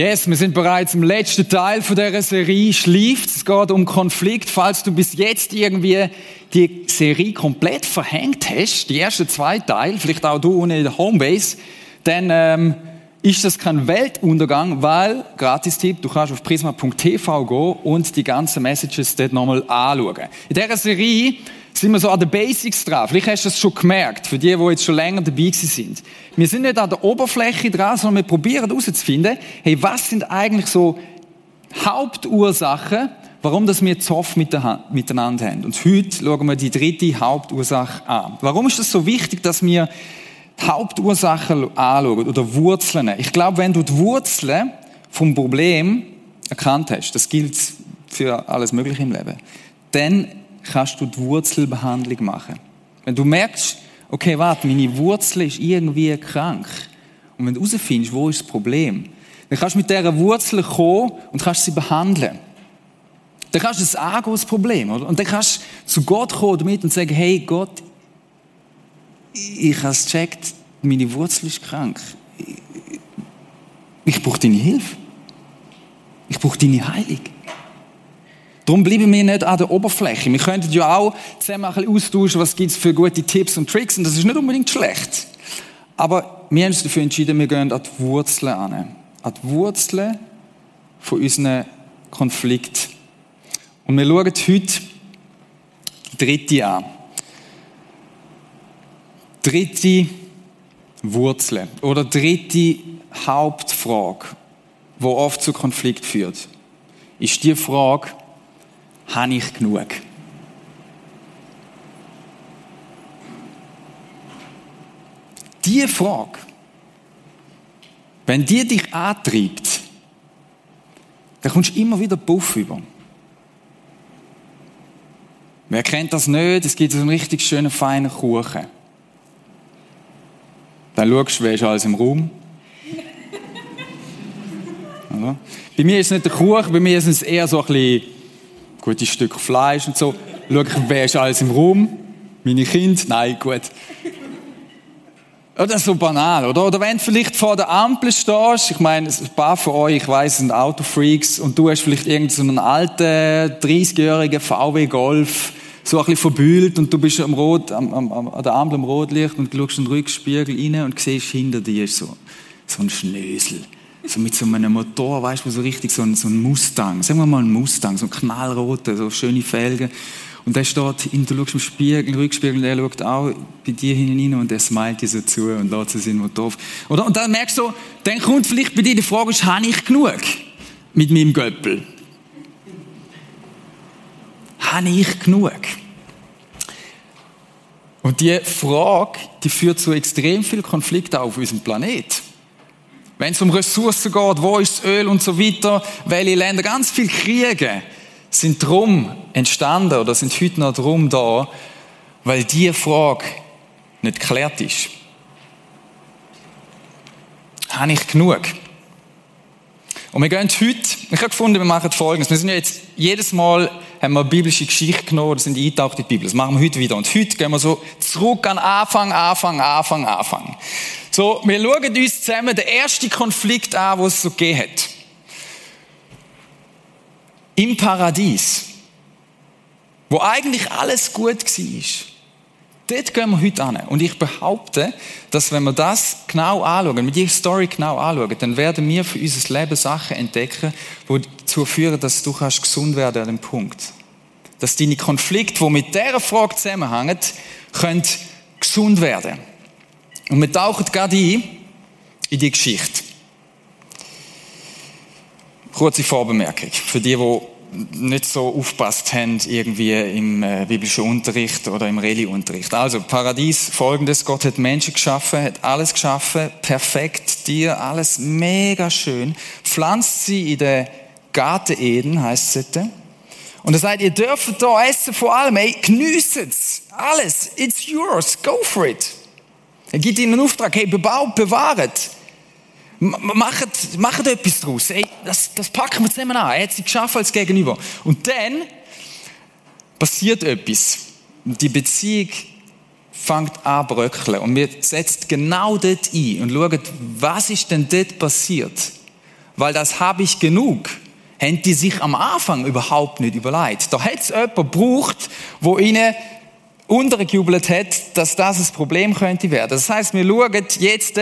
Yes, wir sind bereits im letzten Teil von dieser Serie Schleift. Es geht um Konflikt. Falls du bis jetzt irgendwie die Serie komplett verhängt hast, die ersten zwei Teile, vielleicht auch du ohne der Homebase, dann ähm, ist das kein Weltuntergang, weil, Gratis-Tipp, du kannst auf prisma.tv gehen und die ganzen Messages dort nochmal anschauen. In dieser Serie sind wir so an den Basics dran. Vielleicht hast du das schon gemerkt, für die, die jetzt schon länger dabei sind. Wir sind nicht an der Oberfläche dran, sondern wir probieren herauszufinden, hey, was sind eigentlich so Hauptursachen, warum das wir Zoff miteinander haben. Und heute schauen wir die dritte Hauptursache an. Warum ist es so wichtig, dass wir die Hauptursachen anschauen oder Wurzeln? Ich glaube, wenn du die Wurzeln vom Problem erkannt hast, das gilt für alles Mögliche im Leben, dann kannst du die Wurzelbehandlung machen. Wenn du merkst, okay, warte, meine Wurzel ist irgendwie krank. Und wenn du herausfindest, wo ist das Problem, dann kannst du mit dieser Wurzel kommen und kannst sie behandeln. Dann kannst du es angehen, das Problem, oder? Und dann kannst du zu Gott kommen damit und sagen, hey Gott, ich habe es gecheckt, meine Wurzel ist krank. Ich brauche deine Hilfe. Ich brauche deine Heilung. Darum bleiben wir nicht an der Oberfläche. Wir könnten ja auch zusammen ein bisschen austauschen, was gibt es für gute Tipps und Tricks. Und das ist nicht unbedingt schlecht. Aber wir haben uns dafür entschieden, wir gehen an die Wurzeln an. An die Wurzeln von unseren Konflikten. Und wir schauen heute die dritte an. Dritte Wurzel oder dritte Hauptfrage, die oft zu Konflikt führt, ist die Frage, habe ich genug? Diese Frage, wenn die dich antreibt, dann kommst du immer wieder Puff über. Wer kennt das nicht? Es gibt so einen richtig schönen, feinen Kuchen. Dann schaust du, wer ist alles im Raum. Bei mir ist es nicht der Kuchen, bei mir ist es eher so ein bisschen gutes Stück Fleisch und so. Schau ich, wer ist alles im Raum? Meine Kinder? Nein, gut. Oder so banal, oder? Oder wenn du vielleicht vor der Ampel stehst, ich meine, ein paar von euch, ich weiß, sind Autofreaks, und du hast vielleicht irgendeinen so alten, 30-jährigen VW Golf, so ein bisschen verbühlt, und du bist am Rot, am, am, an der Ampel am Rotlicht, und du schaust in den Rückspiegel rein und siehst, hinter dir so, so ein Schnösel so mit so einem Motor, weißt du, so richtig so ein, so ein Mustang, sagen wir mal ein Mustang, so ein knallroter, so schöne Felgen. Und der steht, in, du schaust im Spiegel, Rückspiegel, der schaut auch bei dir hinein und der smilet dir so zu und lässt seinen Motor auf. Oder? Und dann merkst du, dann kommt vielleicht bei dir die Frage, habe ich genug mit meinem Göppel? Habe ich genug? Und die Frage, die führt zu extrem viel Konflikt auf unserem Planeten. Wenn es um Ressourcen geht, wo ist das Öl und so weiter, welche Länder, ganz viele Kriege sind drum entstanden oder sind heute noch drum da, weil diese Frage nicht geklärt ist. Habe ich genug? Und wir gehen heute, ich habe gefunden, wir machen Folgendes. Wir sind ja jetzt, jedes Mal haben wir eine biblische Geschichte genommen, oder sind eingetaucht in die Bibel. Das machen wir heute wieder. Und heute gehen wir so zurück an Anfang, Anfang, Anfang, Anfang. So, wir schauen uns zusammen den ersten Konflikt an, den es so gegeben hat. Im Paradies. Wo eigentlich alles gut war. Dort gehen wir heute an. Und ich behaupte, dass wenn wir das genau anschauen, wenn wir die Story genau anschauen, dann werden wir für unser Leben Sachen entdecken, die dazu führen, dass du kannst gesund werden an dem Punkt. Dass deine Konflikte, die mit dieser Frage zusammenhängen, können gesund werden. Und wir tauchen gerade ein in die Geschichte. Kurze Vorbemerkung für die, die nicht so aufpasst haben irgendwie im äh, biblischen Unterricht oder im Reli-Unterricht. Also Paradies, folgendes, Gott hat Menschen geschaffen, hat alles geschaffen, perfekt, dir, alles mega schön, pflanzt sie in den Garten Eden, heisst es dort. Und er sagt, ihr dürft da essen vor allem, ey, geniesset's, alles, it's yours, go for it. Er gibt ihnen einen Auftrag, hey, bebaut, bewahrt. Macht, macht etwas draus. Ey, das, das packen wir zusammen an. Er hat sie geschaffen als Gegenüber. Und dann passiert etwas. Die Beziehung fängt an bröckeln. Und wir setzen genau dort ein und schauen, was ist denn dort passiert? Weil das habe ich genug. Haben die sich am Anfang überhaupt nicht überlegt. Da hat es jemanden gebraucht, wo ihnen untergejubelt hat, dass das ein Problem könnte werden. Das heißt, wir schauen jetzt,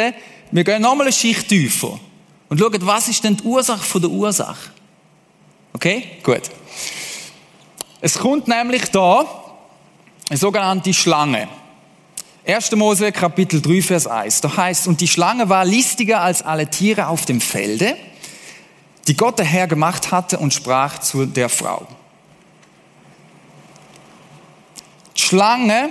wir gehen nochmal eine Schicht tiefer und schauen, was ist denn die Ursache von der Ursache? Okay? Gut. Es kommt nämlich da eine sogenannte Schlange. 1. Mose Kapitel 3, Vers 1. Da heißt, und die Schlange war listiger als alle Tiere auf dem Felde, die Gott der Herr gemacht hatte und sprach zu der Frau. Die Schlange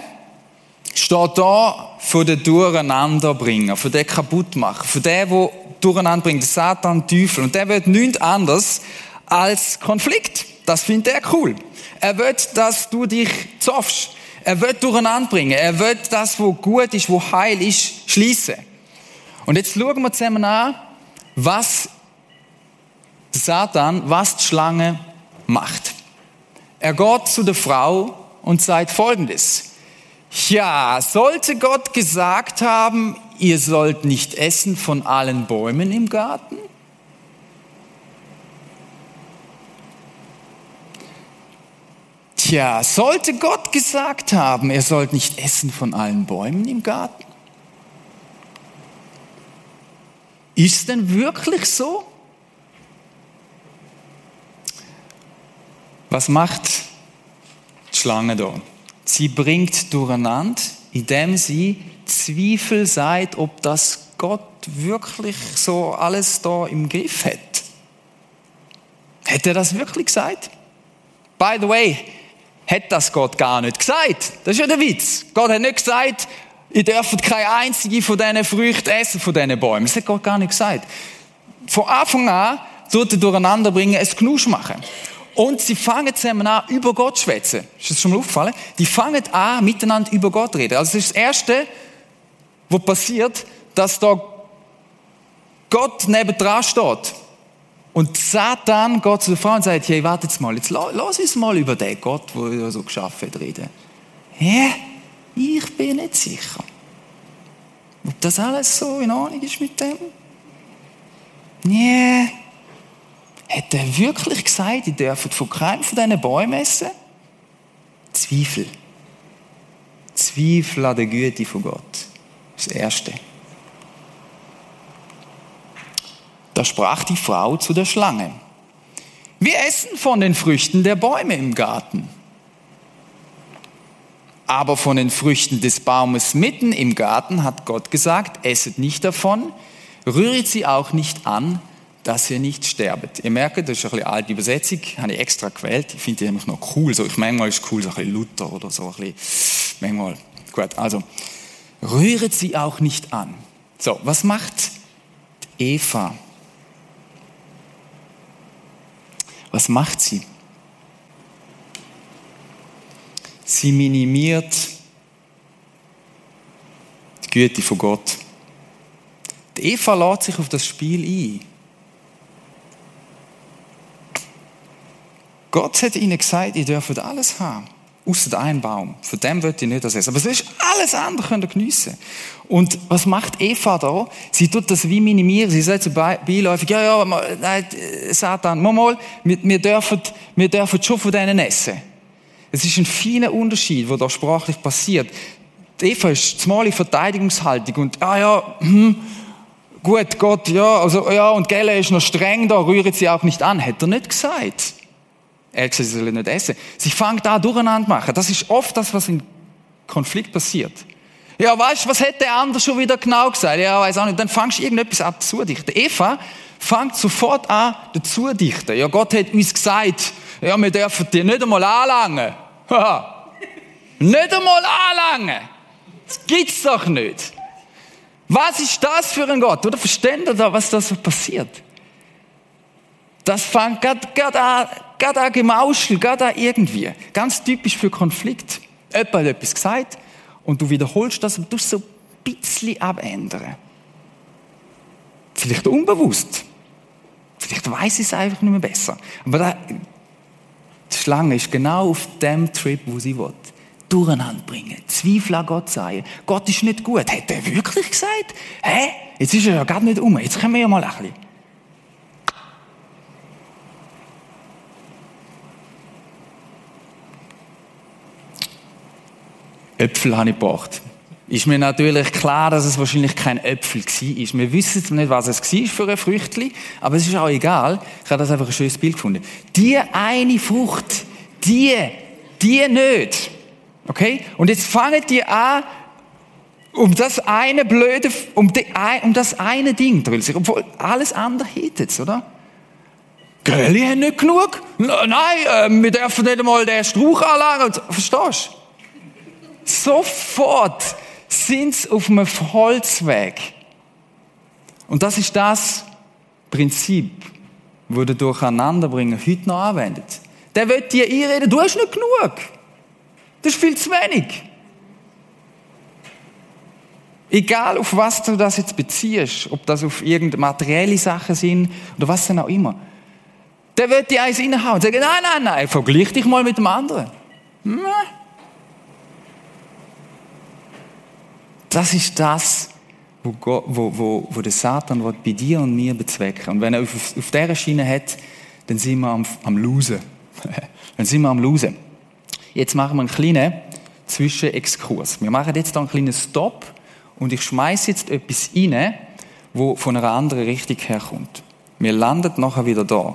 steht da für den Durcheinanderbringer, für den Kaputtmacher, für den, der durcheinander bringt, der Satan, Teufel. Und der wird nichts anderes als Konflikt. Das findet er cool. Er will, dass du dich zoffst. Er will durcheinander bringen. Er will das, was gut ist, was heil ist, schließen. Und jetzt schauen wir zusammen an, was Satan, was die Schlange macht. Er geht zu der Frau und sagt Folgendes. Ja, sollte Gott gesagt haben, ihr sollt nicht essen von allen Bäumen im Garten? Tja, sollte Gott gesagt haben, ihr sollt nicht essen von allen Bäumen im Garten? Ist denn wirklich so? Was macht die Schlange da? Sie bringt durcheinander, indem sie Zweifel sagt, ob das Gott wirklich so alles da im Griff hat. Hätte er das wirklich gesagt? By the way, hat das Gott gar nicht gesagt. Das ist ja der Witz. Gott hat nicht gesagt, ihr dürft keine einzige von diesen Früchten essen, von diesen Bäumen. Das hat Gott gar nicht gesagt. Von Anfang an tut er durcheinander bringen, es Knusch machen. Und sie fangen zusammen an, über Gott zu schwätzen. Ist das schon mal aufgefallen? Die fangen an, miteinander über Gott zu reden. Also das ist das Erste, was passiert, dass da Gott nebendran steht. Und Satan geht zu der Frau und sagt, hey, warte jetzt mal, jetzt lass uns mal über den Gott, der er so geschaffen hat, reden. Hä? Ich bin nicht sicher. Ob das alles so in Ordnung ist mit dem? Nee. Hat er wirklich gesagt, ihr dürft von keinem von diesen Bäumen essen? Zweifel. Zweifel an der Güte von Gott. Das Erste. Da sprach die Frau zu der Schlange. Wir essen von den Früchten der Bäume im Garten. Aber von den Früchten des Baumes mitten im Garten hat Gott gesagt, esset nicht davon, rühret sie auch nicht an, dass ihr nicht sterbet. Ihr merkt, das ist eine alte Übersetzung, habe ich extra gewählt. Ich finde die nämlich noch cool. So, ich, manchmal ist es cool, so ein bisschen Luther oder so. Ein bisschen, manchmal, gut, also, rühret sie auch nicht an. So, was macht Eva? Was macht sie? Sie minimiert die Güte von Gott. Die Eva lädt sich auf das Spiel ein. Gott hat ihnen gesagt, ihr dürft alles haben. Außer einem Baum. Von dem wird ihr nicht das essen. Aber sonst alles andere könnt ihr geniessen. Und was macht Eva da? Sie tut das wie minimieren. Sie sagt so beiläufig, ja, ja, nein, Satan, mal, mal, wir, dürfen, wir dürfen schon von denen essen. Es ist ein feiner Unterschied, der da sprachlich passiert. Die Eva ist zumal in Verteidigungshaltung und, ah ja, hm, gut, Gott, ja, also, ja, und Gelle ist noch streng, da rührt sie auch nicht an. Hat er nicht gesagt. Er hat gesagt, sie sollen nicht essen. Sie fangen da durcheinander machen. Das ist oft das, was in Konflikt passiert. Ja, weißt du, was hätte der andere schon wieder genau gesagt? Ja, weiß auch nicht. Dann fangst du irgendetwas an zu dichten. Eva fängt sofort an, dazu dichten. Ja, Gott hat uns gesagt, Ja, wir dürfen die nicht einmal anlangen. nicht einmal anlangen. Das gibt's doch nicht. Was ist das für ein Gott? Oder versteht ihr da, was da so passiert? Das fängt gerade an, gerade an Gemauschel, gerade an irgendwie. Ganz typisch für Konflikt. Jemand hat etwas gesagt und du wiederholst das und tust so ein bisschen abändern. Vielleicht unbewusst. Vielleicht weiß ich es einfach nicht mehr besser. Aber da, die Schlange ist genau auf dem Trip, wo sie will. Durcheinander bringen, Zweifel an Gott sagen. Gott ist nicht gut. Hat er wirklich gesagt? Hä? Jetzt ist er ja gar nicht um. Jetzt können wir ja mal ein bisschen. Äpfel habe ich gebracht. Ist mir natürlich klar, dass es wahrscheinlich kein Äpfel war. Wir wissen nicht, was es war für ein Früchtli, aber es ist auch egal. Ich habe das einfach ein schönes Bild gefunden. Die eine Frucht, die, die nicht. Okay? Und jetzt fangen die an, um das eine blöde, um, die, um das eine Ding drill sich, obwohl alles andere hättet, oder? Gölli haben nicht genug? Nein, äh, wir dürfen nicht einmal den Strauch anlegen. Verstehst du? Sofort sind sie auf einem Holzweg. Und das ist das Prinzip, wo der Durcheinanderbringen heute noch anwendet. Der wird dir einreden, du hast nicht genug. Das ist viel zu wenig. Egal auf was du das jetzt beziehst, ob das auf irgendeine materielle Sachen sind oder was denn auch immer. Der wird dir eins reinhauen und sagen, nein, nein, nein, vergleich dich mal mit dem anderen. Das ist das, wo, Gott, wo, wo, wo der Satan bei dir und mir bezwecken Und wenn er auf, auf dieser Schiene hat, dann sind wir am, am Losen. dann sind wir am Losen. Jetzt machen wir einen kleinen Zwischenexkurs. Wir machen jetzt einen kleinen Stop und ich schmeiße jetzt etwas rein, wo von einer anderen Richtung herkommt. Wir landen nachher wieder da.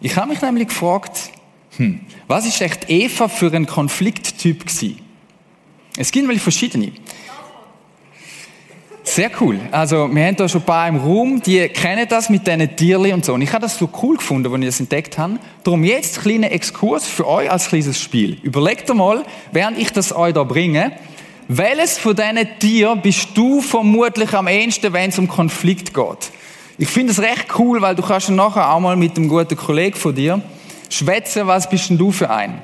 Ich habe mich nämlich gefragt, hm, was ist echt Eva für ein Konflikttyp gewesen? Es gibt nämlich verschiedene. Sehr cool. Also, wir haben da schon ein paar im Raum, die kennen das mit diesen Tierli und so. Und ich habe das so cool gefunden, als ich das entdeckt habe. Darum jetzt ein kleiner Exkurs für euch als kleines Spiel. Überlegt mal, während ich das euch da bringe, welches von diesen Tieren bist du vermutlich am ehesten, wenn es um Konflikt geht? Ich finde es recht cool, weil du kannst nachher auch mal mit einem guten Kollegen von dir schwätzen, was bist denn du für ein?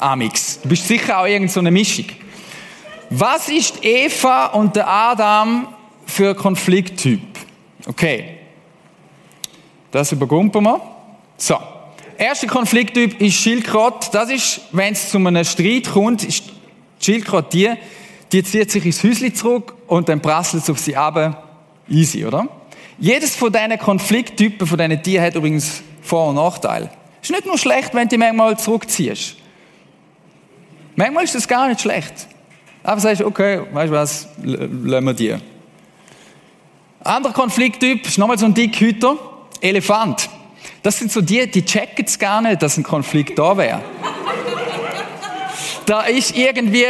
Amix. Du bist sicher auch irgendeine so eine Mischung. Was ist Eva und der Adam für Konflikttyp? Okay. Das übergumpen wir. So. Erster Konflikttyp ist Schildkröte. Das ist, wenn es zu einem Streit kommt, ist Schildkröte die, die zieht sich ins Häuschen zurück und dann prasselt es auf sie ab. Easy, oder? Jedes von diesen Konflikttypen, von diesen Tieren hat übrigens Vor- und Nachteile. Ist nicht nur schlecht, wenn du manchmal zurückziehst. Manchmal ist das gar nicht schlecht. Aber sagst du, okay, weißt du was, lassen wir die. Anderer Konflikttyp ist nochmal so ein Dickhüter. Elefant. Das sind so die, die checken es gar nicht, dass ein Konflikt da wäre. da ist irgendwie,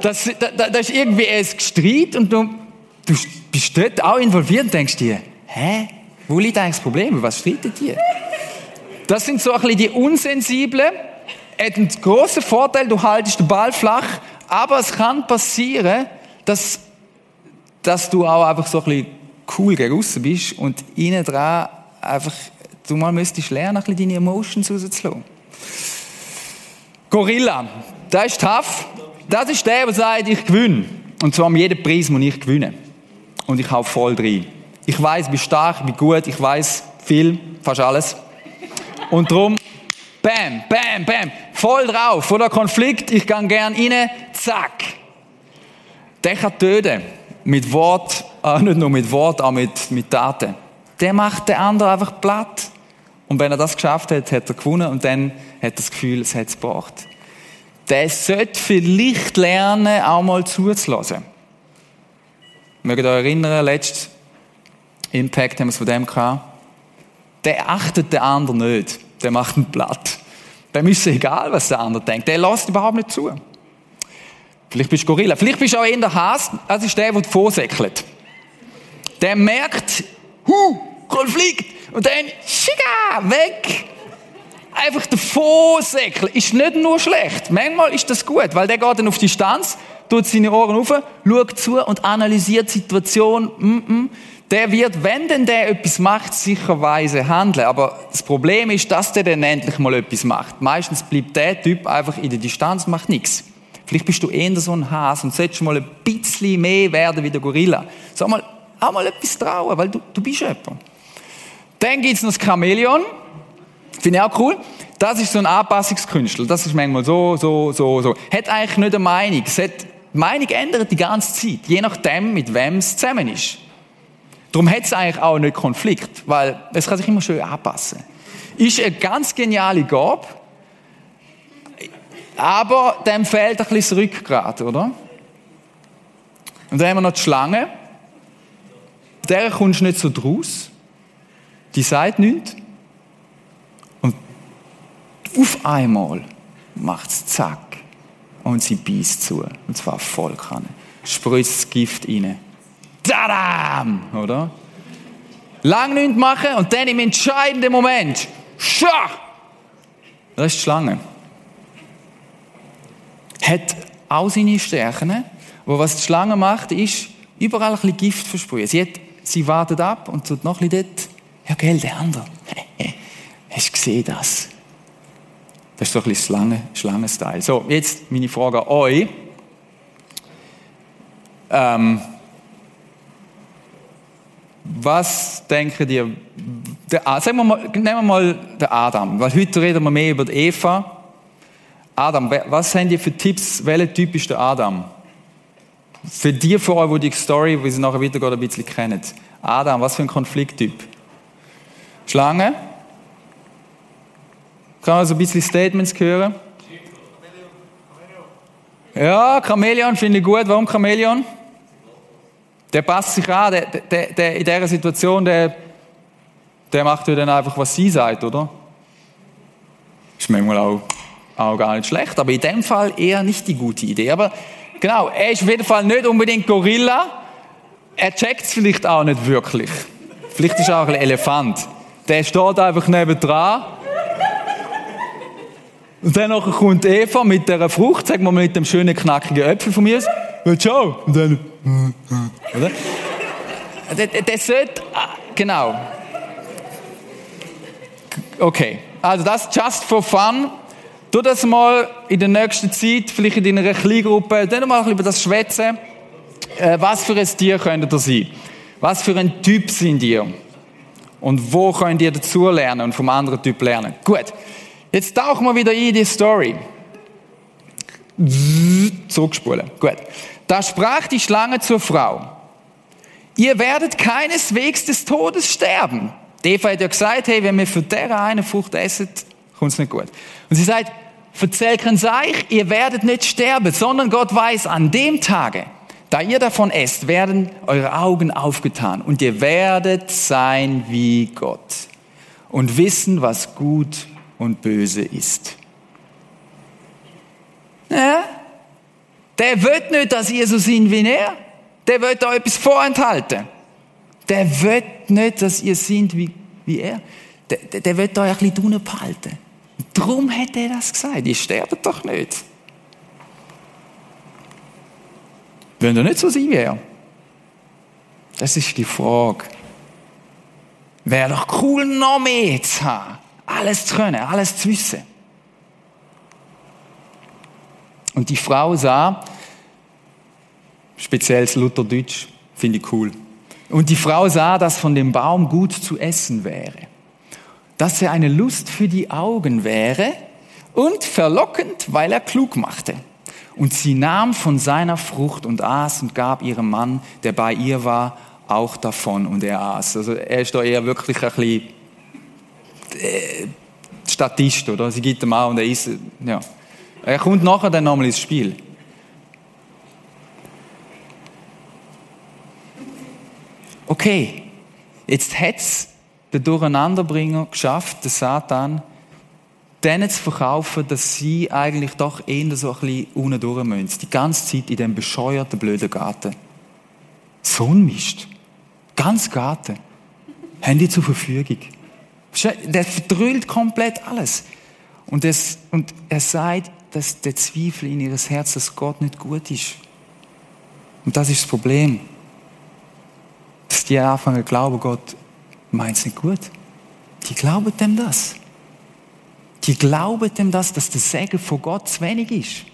das, da, da ist irgendwie ein Streit und du, du bist dort auch involviert und denkst dir, hä? Wo liegt eigentlich das Problem? Was streitet ihr? Das sind so ein bisschen die Unsensiblen. Hat einen grossen Vorteil, du haltest den Ball flach, aber es kann passieren, dass, dass du auch einfach so ein bisschen cool gegen aussen bist und innen dran einfach, du mal müsstest lernen, ein bisschen deine Emotions rauszulassen. Gorilla, das ist tough. Das ist der, der sagt, ich gewinne. Und zwar um jeden Preis muss ich gewinnen. Und ich hau voll rein. Ich weiß, ich bin stark, ich bin gut, ich weiß viel, fast alles. Und darum, bam, bam, bam, voll drauf. Vor der Konflikt, ich gehe gern rein, zack. Der kann töten. Mit Wort, auch nicht nur mit Wort, auch mit, mit Taten. Der macht den anderen einfach platt. Und wenn er das geschafft hat, hat er gewonnen und dann hat er das Gefühl, es hat es gebracht. Der sollte vielleicht lernen, auch mal zuzulassen. Mögt ihr euch erinnern, letztes Impact haben wir es von dem gehabt. Der achtet den anderen nicht. Der macht ihn platt. Dem ist es egal, was der andere denkt. Der lässt überhaupt nicht zu. Vielleicht bist du Gorilla. Vielleicht bist du auch in der Hass. Das ist der, der vorsäckelt der merkt, hu, Konflikt. Und dann, schiga, weg. einfach davon säckeln ist nicht nur schlecht. Manchmal ist das gut, weil der geht dann auf Distanz, tut seine Ohren auf, schaut zu und analysiert die Situation. Mm -mm. Der wird, wenn denn der etwas macht, sicherweise handeln. Aber das Problem ist, dass der dann endlich mal etwas macht. Meistens bleibt der Typ einfach in der Distanz, macht nichts. Vielleicht bist du eher so ein Hase und solltest mal ein bisschen mehr werden wie der Gorilla. Sag mal, auch mal etwas trauen, weil du, du bist jemand. Dann gibt's noch das Chamäleon. Finde ich auch cool. Das ist so ein Anpassungskünstler. Das ist manchmal so, so, so, so. Hat eigentlich nicht eine Meinung. Es hat, die Meinung ändert die ganze Zeit. Je nachdem, mit wem es zusammen ist. Darum hat es eigentlich auch nicht Konflikt, weil es kann sich immer schön anpassen. Ist eine ganz geniale Gabe, aber dem fehlt ein bisschen das Rückgrat, oder? Und dann haben wir noch die Schlange. Der kommst du nicht so draus. Die sagt nichts. Und auf einmal macht es zack. Und sie beißt zu. Und zwar voll kann. Spritzt das Gift rein. Tadam! Oder? Lang nichts machen und dann im entscheidenden Moment, scha! Das ist die Schlange. Hat auch seine Stärken. Aber was die Schlange macht, ist, überall ein bisschen Gift versprühen. Sie, hat, sie wartet ab und tut noch ein bisschen dort. Ja, gell, der andere. Hast du gesehen das? Das ist so ein bisschen Schlange, Schlangenstyle. So, jetzt meine Frage an euch. Ähm, was denken ihr? Der, sagen wir mal, nehmen wir mal den Adam, weil heute reden wir mehr über die Eva. Adam, was haben ihr für Tipps? Welcher Typ ist der Adam? Für die von euch, die die Story, wie sie nachher weitergeht, ein bisschen kennen. Adam, was für ein Konflikttyp? Schlange? Kann man so ein bisschen Statements hören? Ja, Chamäleon finde ich gut. Warum Chamäleon? Der passt sich an, der, der, der in dieser Situation, der, der macht ja dann einfach, was sie sagt, oder? Ist manchmal auch, auch gar nicht schlecht, aber in dem Fall eher nicht die gute Idee. Aber genau, er ist auf jeden Fall nicht unbedingt Gorilla. Er checkt es vielleicht auch nicht wirklich. Vielleicht ist er auch ein Elefant. Der steht einfach nebendran. Und dann kommt Eva mit der Frucht, sagen wir mal mit dem schönen knackigen Äpfel von mir. Ciao. Und dann, oder? Der, der sollte, ah, genau. Okay, also das just for fun. Tu das mal in der nächsten Zeit, vielleicht in deiner Kleingruppe, dann mal über das schwätzen. Äh, was für ein Tier könnt ihr sein? Was für ein Typ sind ihr? Und wo könnt ihr dazu lernen und vom anderen Typ lernen? Gut, jetzt tauchen wir wieder in die Story. Zurückspulen. Gut. Da sprach die Schlange zur Frau. Ihr werdet keineswegs des Todes sterben. Die Eva hat ja gesagt, hey, wenn wir für der eine Frucht essen, kommt es nicht gut. Und sie sagt, verzähl kein Seich, ihr werdet nicht sterben, sondern Gott weiß, an dem Tage, da ihr davon esst, werden eure Augen aufgetan und ihr werdet sein wie Gott und wissen, was gut und böse ist. Ja? Der will nicht, dass ihr so seid wie er. Der will euch etwas vorenthalten. Der will nicht, dass ihr seid wie, wie er. Der, der, der will euch ein bisschen behalten. Darum hat er das gesagt. Ihr sterbt doch nicht. Wollen ihr nicht so sein er? Das ist die Frage. Wäre doch cool, noch mehr zu haben. Alles zu können, alles zu wissen. Und die Frau sah, speziell das Lutherdeutsch, finde ich cool. Und die Frau sah, dass von dem Baum gut zu essen wäre, dass er eine Lust für die Augen wäre und verlockend, weil er klug machte. Und sie nahm von seiner Frucht und aß und gab ihrem Mann, der bei ihr war, auch davon und er aß. Also er ist da eher wirklich ein bisschen äh, Statist, oder? Sie gibt ihm auch und er isst, ja. Er kommt nachher dann nochmal ins Spiel. Okay, jetzt hat der Durcheinanderbringer geschafft, der Satan, denen zu verkaufen, dass sie eigentlich doch eher so ein bisschen unten müssen. Die ganze Zeit in diesem bescheuerten, blöden Garten. So ein Mist. Ganz Garten. Haben die zur Verfügung. Der verdrüllt komplett alles. Und, es, und er sagt, dass der Zweifel in ihres Herz, dass Gott nicht gut ist. Und das ist das Problem. Dass die anfangen glauben, Gott meint es nicht gut. Die glauben dem das. Die glauben dem das, dass der Segen von Gott zu wenig ist.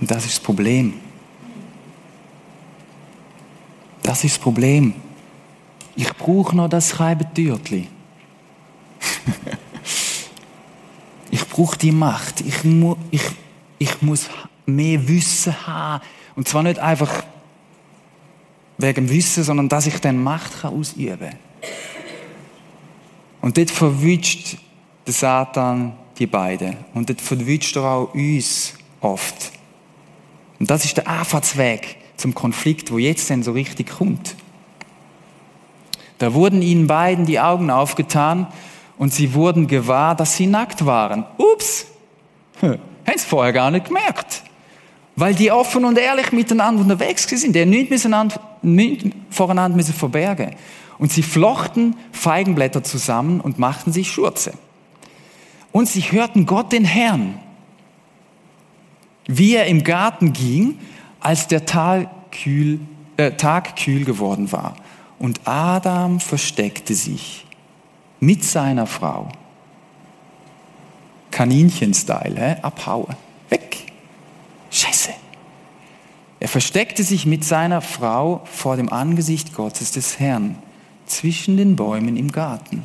Und das ist das Problem. Das ist das Problem. Ich brauche noch das Schreibetürtli. ich brauche die Macht. Ich, mu ich, ich muss mehr Wissen haben. Und zwar nicht einfach wegen Wissen, sondern dass ich dann Macht kann ausüben kann. Und dort verwünscht der Satan die beiden. Und dort verwünscht er auch uns oft. Und das ist der Anfahrtsweg zum Konflikt, wo jetzt denn so richtig kommt. Da wurden ihnen beiden die Augen aufgetan und sie wurden gewahr, dass sie nackt waren. Ups! Hm, haben sie vorher gar nicht gemerkt. Weil die offen und ehrlich miteinander unterwegs sind. Der nichts, miteinander, nichts voreinander müssen verbergen. Und sie flochten Feigenblätter zusammen und machten sich Schurze. Und sie hörten Gott den Herrn, wie er im Garten ging, als der Tag kühl, äh, Tag kühl geworden war. Und Adam versteckte sich mit seiner Frau. Kaninchen-Style, abhauen, weg. Er versteckte sich mit seiner Frau vor dem Angesicht Gottes des Herrn zwischen den Bäumen im Garten.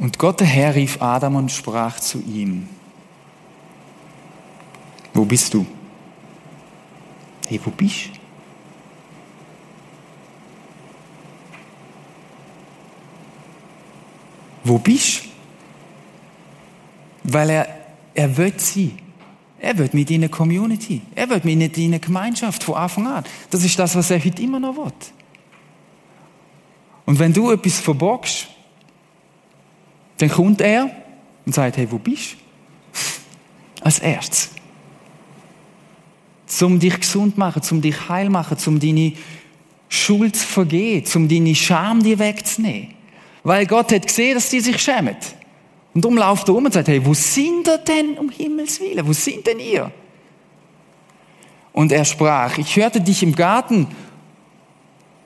Und Gott der Herr rief Adam und sprach zu ihm, wo bist du? Hey, wo bist du? Wo bist du? Weil er, er will sie. Er will mit ihnen Community. Er will mit ihnen Gemeinschaft von Anfang an. Das ist das, was er heute immer noch will. Und wenn du etwas verbockst, dann kommt er und sagt, hey, wo bist du? Als erstes. Zum dich gesund machen, zum dich heil machen, zum deine Schuld zu vergehen, zum deine Scham dir wegzunehmen. Weil Gott hat gesehen, dass die sich schämen. Und darum läuft er um und sagt, hey, wo sind ihr denn um Himmels Willen? Wo sind denn ihr? Und er sprach, ich hörte dich im Garten,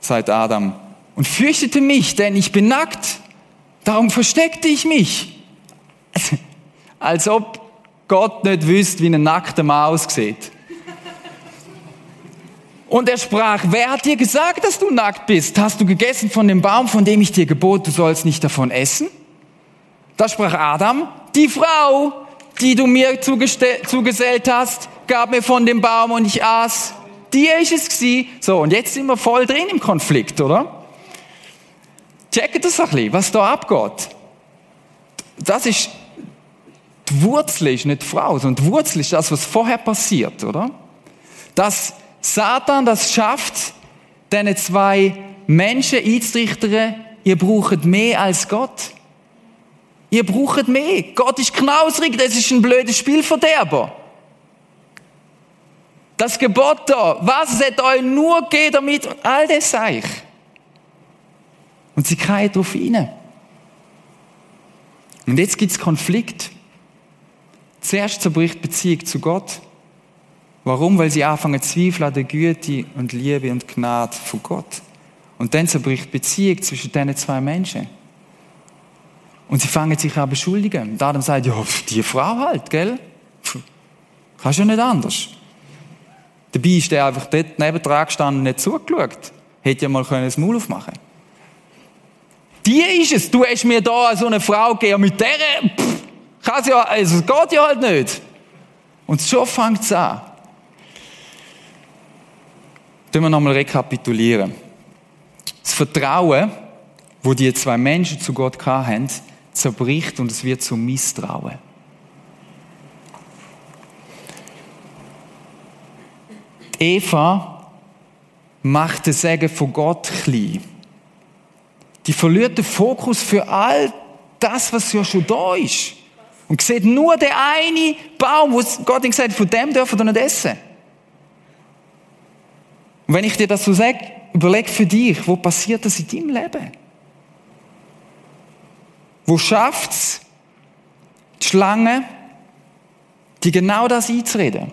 sagt Adam, und fürchtete mich, denn ich bin nackt Darum versteckte ich mich. Als ob Gott nicht wüsste, wie ein nackter Mann aussieht. Und er sprach, wer hat dir gesagt, dass du nackt bist? Hast du gegessen von dem Baum, von dem ich dir gebot, du sollst nicht davon essen? Da sprach Adam, die Frau, die du mir zugesellt hast, gab mir von dem Baum und ich aß. Die ist es gewesen. So, und jetzt sind wir voll drin im Konflikt, oder? Checkt das ein bisschen, was da abgeht. Das ist, die Wurzel ist nicht die Frau, sondern die Wurzel ist das, was vorher passiert, oder? Dass Satan das schafft, diesen zwei Menschen einzurichten, ihr braucht mehr als Gott. Ihr braucht mehr. Gott ist knausrig, das ist ein blödes Spielverderber. Das Gebot da, was es euch nur geht, damit all das sei ich. Und sie kreien darauf rein. Und jetzt gibt es Konflikt. Zuerst zerbricht Beziehung zu Gott. Warum? Weil sie anfangen zu zweifeln an der Güte und Liebe und Gnade von Gott. Und dann zerbricht Beziehung zwischen diesen zwei Menschen. Und sie fangen sich an beschuldigen. Und Adam sagt, ja, die Frau halt, gell? Kannst ja nicht anders. Dabei ist der einfach dort neben dran gestanden und nicht zugeschaut. Hätte ja mal das Maul aufmachen können. Die ist es. Du hast mir da so eine Frau gegeben. Mit der, pff, ja, also es geht ja halt nicht. Und so fängt es an. Tun wir nochmal rekapitulieren. Das Vertrauen, wo die zwei Menschen zu Gott hatten, zerbricht und es wird zum Misstrauen. Eva macht das Segen von Gott klein die verliert den Fokus für all das, was ja schon da ist. Und sieht nur den einen Baum, wo Gott ihm gesagt hat, von dem dürfen wir nicht essen. Und wenn ich dir das so sage, überleg für dich, wo passiert das in deinem Leben? Wo schafft es die Schlange, die genau das einzureden?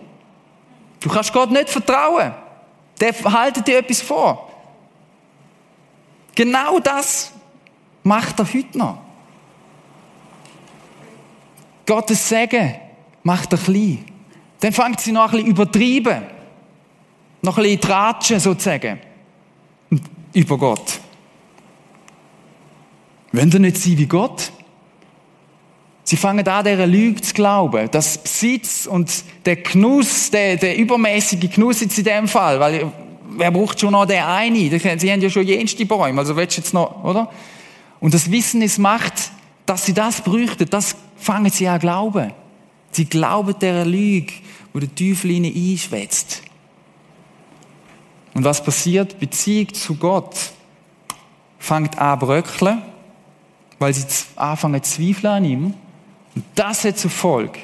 Du kannst Gott nicht vertrauen. Der haltet dir etwas vor. Genau das macht er heute noch. Gottes Segen macht er klein. Dann fängt sie noch ein bisschen übertrieben. Noch ein bisschen tratschen, sozusagen. Über Gott. Wollen ihr nicht sein wie Gott? Sie fangen an, dieser Lüge zu glauben. Das Besitz und der Genuss, der, der übermäßige Genuss jetzt in dem Fall, weil wer braucht schon noch den einen? Sie haben ja schon jenste Bäume, also willst du jetzt noch, oder? Und das Wissen ist Macht, dass sie das bräuchten, das fangen sie an glauben. Sie glauben der Lüge, wo der Teufel ihnen einschwätzt. Und was passiert? Beziehung zu Gott fängt an bröckeln, weil sie anfangen zu zweifeln an ihm. Und das hat zur Folge,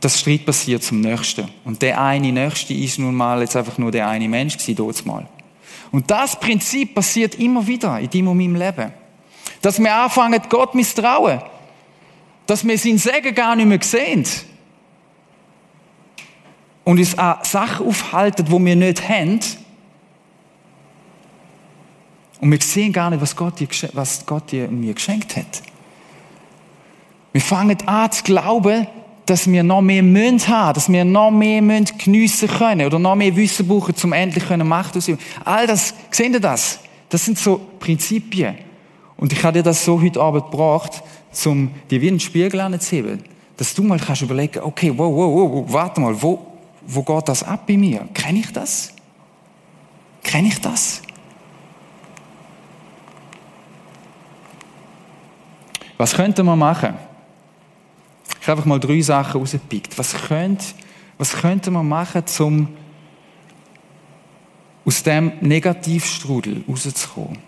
das Streit passiert zum Nächsten. Und der eine Nächste ist nun mal jetzt einfach nur der eine Mensch gewesen, dort mal. Und das Prinzip passiert immer wieder in deinem und meinem Leben. Dass wir anfangen, Gott misstrauen. Dass wir sein Segen gar nicht mehr sehen. Und uns an Sachen aufhalten, die wir nicht haben. Und wir sehen gar nicht, was Gott dir, was Gott dir mir geschenkt hat. Wir fangen an zu glauben, dass wir noch mehr Münd haben, dass wir noch mehr Münd geniessen können oder noch mehr Wissen brauchen, um endlich können Macht ausüben. All das, sehen ihr das? Das sind so Prinzipien. Und ich habe dir das so heute Abend gebracht, um dir wie einen Spiegel anzuheben. Dass du mal kannst überlegen, okay, wow, wow, wow, warte mal, wo, wo geht das ab bei mir? Kenne ich das? Kenne ich das? Was könnte man machen? Ich habe einfach mal drei Sachen rausgepickt. Was könnte, was könnte man machen, um aus dem Negativstrudel rauszukommen?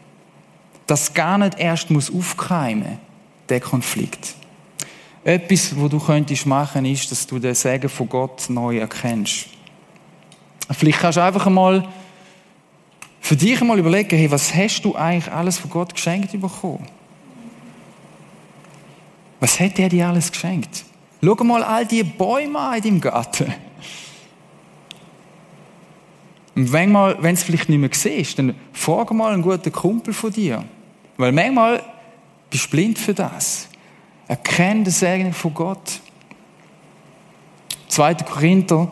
Dass gar nicht erst muss aufkeimen, der Konflikt. Etwas, wo du könntest machen, ist, dass du den Segen von Gott neu erkennst. Vielleicht kannst du einfach einmal für dich einmal überlegen, hey, was hast du eigentlich alles von Gott geschenkt bekommen? Was hat er dir alles geschenkt? Schau mal all die Bäume in deinem Garten. Und wenn du es vielleicht nicht mehr siehst, dann frag mal einen guten Kumpel von dir. Weil manchmal bist du blind für das. Erkenn den Segen von Gott. 2. Korinther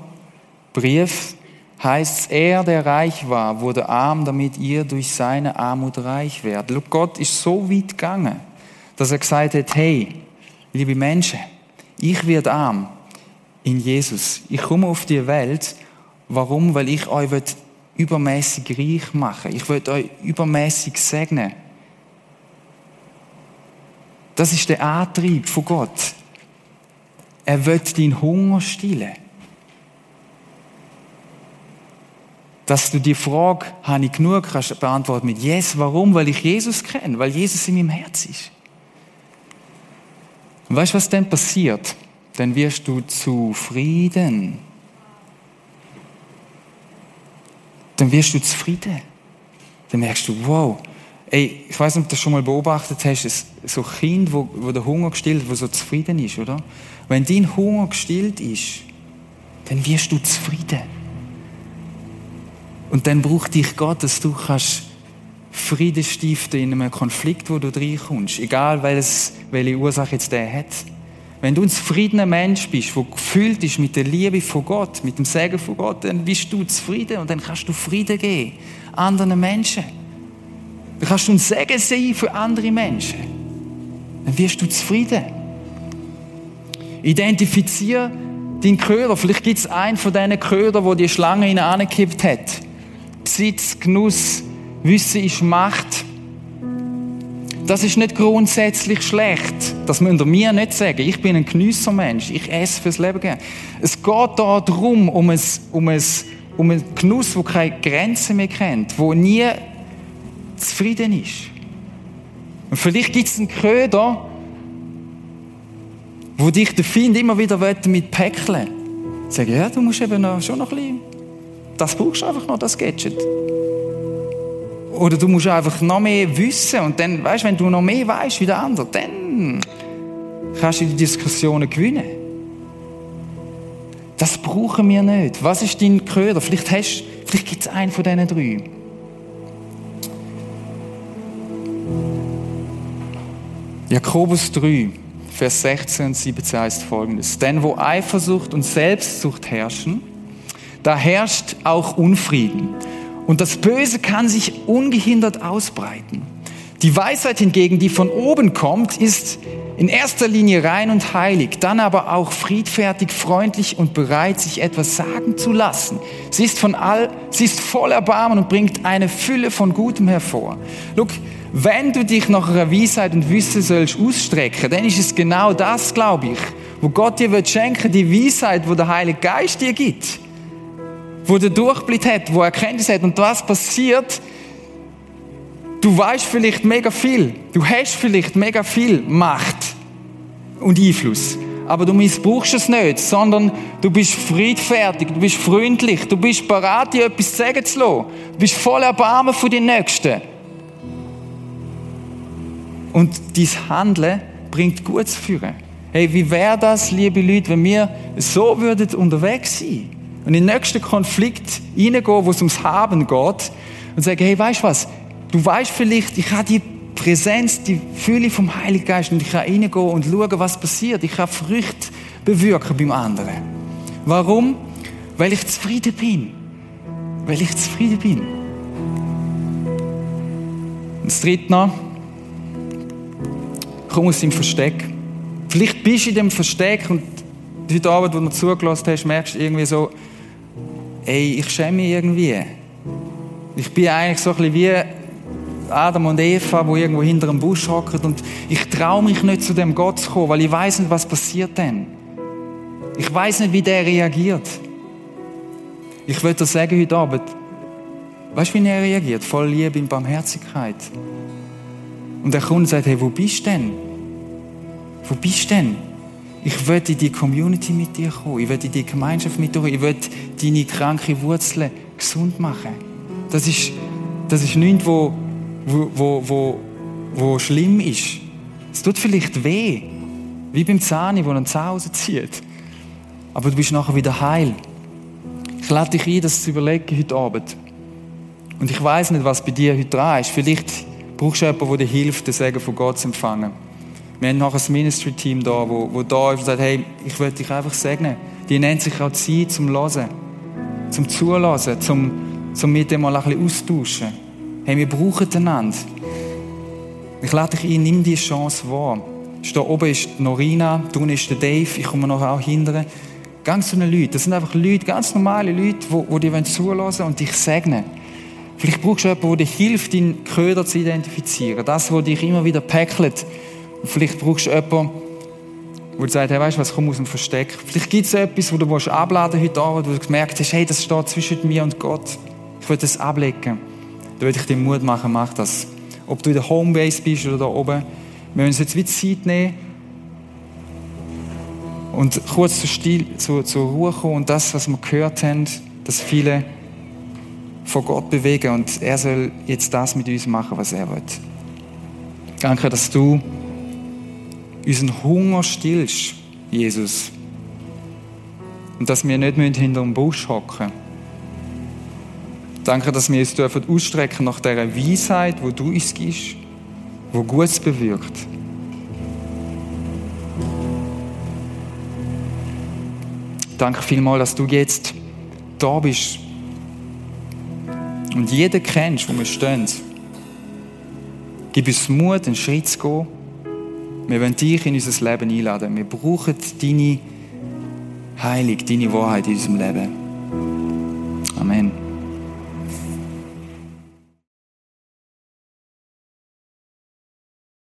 Brief heißt er, der reich war, wurde arm, damit ihr durch seine Armut reich werdet. Gott ist so weit gegangen, dass er gesagt hat, hey, liebe Menschen, ich werde arm in Jesus. Ich komme auf die Welt. Warum? Weil ich euch übermäßig reich machen Ich will euch übermäßig segnen. Das ist der Antrieb von Gott. Er will deinen Hunger stillen. Dass du die Frage, habe ich genug, kannst beantworten mit Yes. Warum? Weil ich Jesus kenne, weil Jesus in meinem Herz ist. Und weißt du, was dann passiert? Dann wirst du zufrieden. Dann wirst du zufrieden. Dann merkst du, wow, ey, ich weiß nicht, ob du das schon mal beobachtet hast, so ein Kind, wo, wo der Hunger gestillt, wo so zufrieden ist, oder? Wenn dein Hunger gestillt ist, dann wirst du zufrieden. Und dann braucht dich Gott, dass du kannst Frieden stiften in einem Konflikt, wo du reinkommst. Egal, welches, welche Ursache jetzt der hat. Wenn du ein zufriedener Mensch bist, der gefüllt ist mit der Liebe von Gott, mit dem Segen von Gott, dann bist du zufrieden und dann kannst du Frieden geben anderen Menschen. Dann kannst du ein Segen sein für andere Menschen. Dann wirst du zufrieden. Identifiziere deinen Köder. Vielleicht gibt es einen von diesen Ködern, wo die Schlange hineingekippt hat. Besitz, Genuss, Wissen ist Macht. Das ist nicht grundsätzlich schlecht. Das müsst ihr mir nicht sagen. Ich bin ein Genüssermensch. Ich esse fürs Leben gerne. Es geht da darum, um ein, um ein, um einen Genuss, der keine Grenzen mehr kennt, wo nie zufrieden ist. Und vielleicht gibt es einen Köder, wo dich der Find immer wieder mit päckeln Sagen, ja, du musst eben noch, schon noch ein bisschen, das brauchst du einfach noch, das Gadget. Oder du musst einfach noch mehr wissen und dann, weißt, wenn du noch mehr weißt wie der andere, dann kannst du die Diskussionen gewinnen. Das brauchen wir nicht. Was ist dein Köder? Vielleicht, vielleicht gibt es einen von diesen drei. Jakobus 3, Vers 16 und 17 heißt folgendes. Denn wo Eifersucht und Selbstsucht herrschen, da herrscht auch Unfrieden. Und das Böse kann sich ungehindert ausbreiten. Die Weisheit hingegen, die von oben kommt, ist in erster Linie rein und heilig, dann aber auch friedfertig, freundlich und bereit, sich etwas sagen zu lassen. Sie ist von all, sie ist voll Erbarmen und bringt eine Fülle von Gutem hervor. Look, wenn du dich nach einer Weisheit und Wissen sollst ausstrecken, dann ist es genau das, glaube ich, wo Gott dir wird schenken, die Weisheit, wo der Heilige Geist dir gibt wo der Durchblick hat, wo Erkenntnis hat. Und was passiert? Du weißt vielleicht mega viel. Du hast vielleicht mega viel Macht und Einfluss. Aber du missbrauchst es nicht, sondern du bist friedfertig, du bist freundlich, du bist bereit, dir etwas sagen zu lassen. Du bist voll Erbarmen von den Nächsten. Und dein Handeln bringt Gutes führen. Hey, wie wäre das, liebe Leute, wenn wir so würden unterwegs sein? Und in den nächsten Konflikt reingehen, wo es ums Haben geht und sagen, hey, weißt du was? Du weißt vielleicht, ich habe die Präsenz, die Fülle vom Heiligen Geist und ich kann reingehen und schauen, was passiert. Ich kann Früchte bewirken beim anderen. Warum? Weil ich zufrieden bin. Weil ich zufrieden bin. Und das dritte noch, komm aus dem Versteck. Vielleicht bist du in dem Versteck und heute Abend, wo du zugelassen hast, merkst du irgendwie so, ey, ich schäme mich irgendwie. Ich bin eigentlich so ein bisschen wie Adam und Eva, wo irgendwo hinter einem Busch hocken und ich traue mich nicht zu dem Gott zu kommen, weil ich weiß nicht, was passiert denn. Ich weiß nicht, wie der reagiert. Ich würde dir sagen heute Abend, weißt du, wie er reagiert? Voll Liebe und Barmherzigkeit. Und er kommt und sagt, hey, wo bist du denn? Wo bist du denn? Ich will in die Community mit dir kommen. Ich will in die Gemeinschaft mit dir kommen. Ich will deine kranke Wurzeln gesund machen. Das ist, das ist nichts, wo, wo, wo, wo, schlimm ist. Es tut vielleicht weh. Wie beim Zahni, wo ein Zahn rauszieht. Aber du bist nachher wieder heil. Ich lade dich ein, das zu überlegen heute Abend. Und ich weiß nicht, was bei dir heute dran ist. Vielleicht brauchst du jemanden, der dir hilft, den Segen von Gott zu empfangen. Wir haben noch ein Ministry-Team da, wo, wo da ist und sagt, hey, ich will dich einfach segnen. Die nennt sich auch Zeit zum Hören, zum Zulassen, zum, zum mit dem mal ein bisschen austauschen. Hey, wir brauchen einander. Ich lade dich ein, nimm diese Chance wahr. Da oben ist Norina, unten ist der Dave, ich komme noch auch hinterher. Ganz so eine Leute, das sind einfach Leute, ganz normale Leute, die, die dir zulassen und dich segnen. Vielleicht brauchst du jemanden, der dir hilft, deinen Köder zu identifizieren. Das, was dich immer wieder päckelt und vielleicht brauchst du jemanden, der sagt, hey, weißt du was, komm aus dem Versteck. Vielleicht gibt es etwas, wo du abladen heute Abend, wo du gemerkt hast, hey, das steht zwischen mir und Gott. Ich will das ablegen. Da würde ich dir Mut machen, mach das. Ob du in der Homebase bist oder da oben. Wir müssen jetzt wieder Zeit nehmen und kurz zur, Stil, zur, zur Ruhe kommen und das, was wir gehört haben, dass viele vor Gott bewegen und er soll jetzt das mit uns machen, was er will. Danke, dass du unseren Hunger stillst, Jesus. Und dass wir nicht hinter dem Busch hocken Danke, dass wir uns dürfen ausstrecken nach dieser Weisheit, wo du uns gibst, wo Gutes bewirkt. Danke vielmals, dass du jetzt da bist und jeden kennst, wo wir stehen. Gib uns Mut, einen Schritt zu gehen wir wollen dich in unser Leben einladen. Wir brauchen deine Heilung, deine Wahrheit in unserem Leben. Amen.